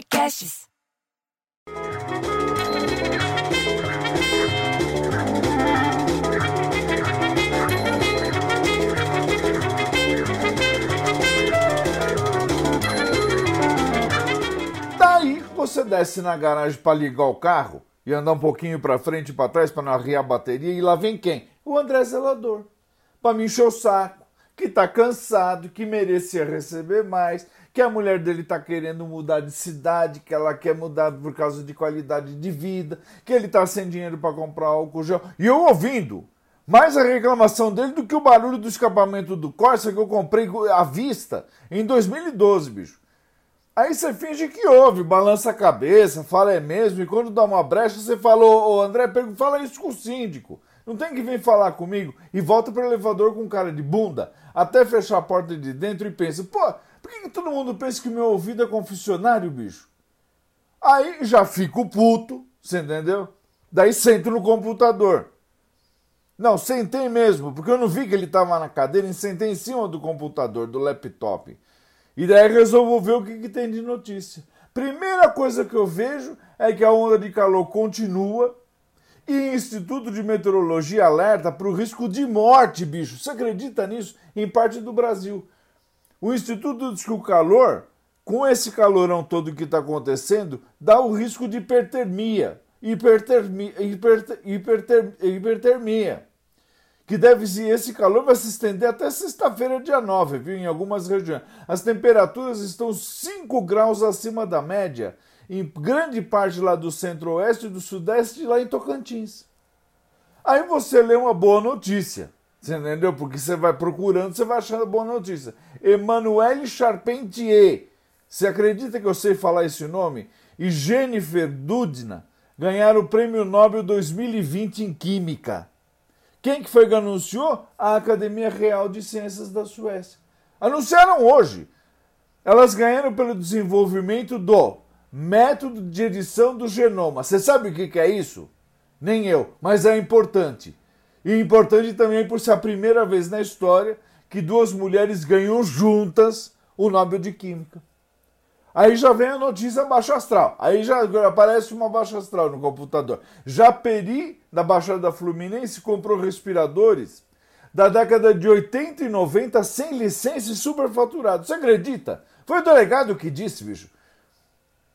Podcasts. Daí você desce na garagem para ligar o carro e andar um pouquinho para frente e para trás para não arriar a bateria e lá vem quem? O André Zelador. Para me encher o saco, que tá cansado, que merecia receber mais, que a mulher dele tá querendo mudar de cidade, que ela quer mudar por causa de qualidade de vida, que ele tá sem dinheiro para comprar álcool gel. E eu ouvindo mais a reclamação dele do que o barulho do escapamento do Corsa que eu comprei à vista em 2012, bicho. Aí você finge que ouve, balança a cabeça, fala é mesmo, e quando dá uma brecha você fala, ô André, fala isso com o síndico. Não tem que vir falar comigo e volta pro elevador com cara de bunda, até fechar a porta de dentro e pensa, pô, por que, que todo mundo pensa que meu ouvido é confessionário, bicho? Aí já fico puto, você entendeu? Daí sento no computador. Não, sentei mesmo, porque eu não vi que ele estava na cadeira e sentei em cima do computador, do laptop. E daí resolvo ver o que, que tem de notícia. Primeira coisa que eu vejo é que a onda de calor continua e Instituto de Meteorologia alerta para o risco de morte, bicho. Você acredita nisso? Em parte do Brasil. O Instituto diz que o calor, com esse calorão todo que está acontecendo, dá o risco de hipertermia. Hipertermia, hiperter, hiperter, hipertermia que deve se esse calor vai se estender até sexta-feira, dia 9, viu, em algumas regiões. As temperaturas estão 5 graus acima da média em grande parte lá do centro-oeste e do sudeste, lá em Tocantins. Aí você lê uma boa notícia, você entendeu? Porque você vai procurando, você vai achando boa notícia. Emmanuel Charpentier, você acredita que eu sei falar esse nome? E Jennifer Doudna ganharam o Prêmio Nobel 2020 em Química. Quem que foi que anunciou? A Academia Real de Ciências da Suécia. Anunciaram hoje. Elas ganharam pelo desenvolvimento do método de edição do genoma. Você sabe o que é isso? Nem eu, mas é importante. E importante também por ser a primeira vez na história que duas mulheres ganham juntas o Nobel de Química. Aí já vem a notícia baixo astral. Aí já aparece uma baixa astral no computador. Japeri, da Baixada Fluminense, comprou respiradores da década de 80 e 90 sem licença e superfaturados. Você acredita? Foi o delegado que disse, bicho.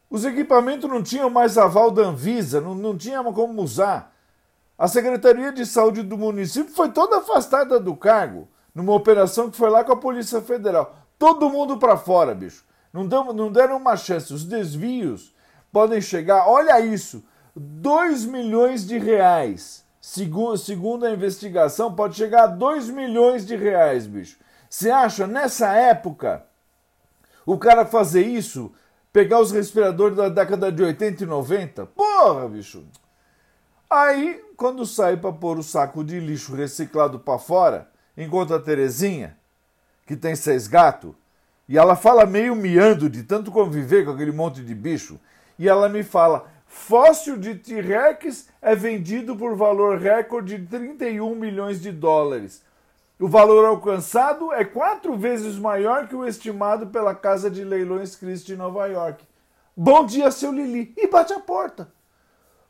Os equipamentos não tinham mais aval da Anvisa, não, não tinha como usar. A Secretaria de Saúde do município foi toda afastada do cargo numa operação que foi lá com a Polícia Federal. Todo mundo para fora, bicho. Não, não deram uma chance. Os desvios podem chegar, olha isso, 2 milhões de reais. Segundo, segundo a investigação, pode chegar a 2 milhões de reais, bicho. Você acha, nessa época, o cara fazer isso, pegar os respiradores da década de 80 e 90? Porra, bicho! Aí, quando sai para pôr o saco de lixo reciclado para fora, encontra a Terezinha, que tem seis gatos, e ela fala meio miando de tanto conviver com aquele monte de bicho. E ela me fala: fóssil de T-Rex é vendido por valor recorde de 31 milhões de dólares. O valor alcançado é quatro vezes maior que o estimado pela casa de leilões Christie em Nova York. Bom dia, seu Lili. E bate a porta.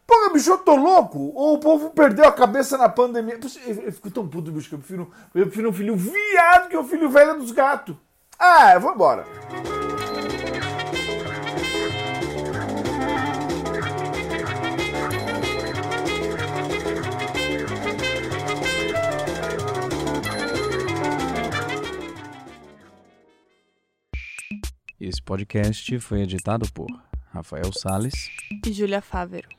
Pô, bicho, eu tô louco? Ou o povo perdeu a cabeça na pandemia? Eu fico tão puto, bicho, que eu prefiro, eu prefiro um filho viado que o um filho velho dos gatos. Ah, eu vou embora. Esse podcast foi editado por Rafael Sales e Júlia Fávero.